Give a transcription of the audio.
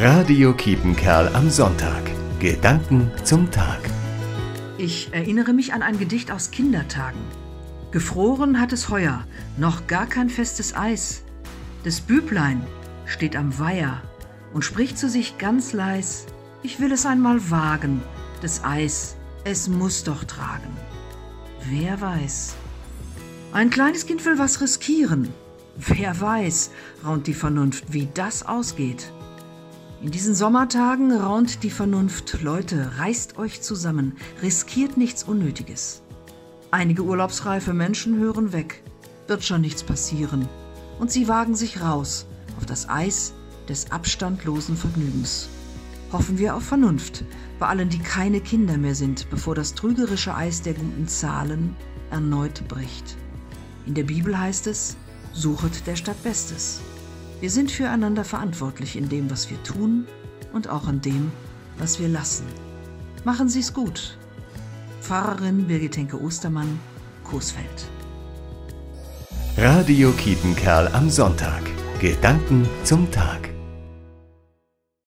Radio Kiepenkerl am Sonntag. Gedanken zum Tag. Ich erinnere mich an ein Gedicht aus Kindertagen. Gefroren hat es heuer, noch gar kein festes Eis. Das Büblein steht am Weiher und spricht zu sich ganz leis: Ich will es einmal wagen, das Eis, es muss doch tragen. Wer weiß? Ein kleines Kind will was riskieren. Wer weiß, raunt die Vernunft, wie das ausgeht. In diesen Sommertagen raunt die Vernunft. Leute, reißt euch zusammen, riskiert nichts Unnötiges. Einige urlaubsreife Menschen hören weg, wird schon nichts passieren. Und sie wagen sich raus auf das Eis des abstandlosen Vergnügens. Hoffen wir auf Vernunft, bei allen, die keine Kinder mehr sind, bevor das trügerische Eis der guten Zahlen erneut bricht. In der Bibel heißt es, suchet der Stadt Bestes. Wir sind füreinander verantwortlich in dem, was wir tun und auch in dem, was wir lassen. Machen Sie es gut. Pfarrerin Birgit Henke Ostermann, Coesfeld. Radio Kiepenkerl am Sonntag. Gedanken zum Tag.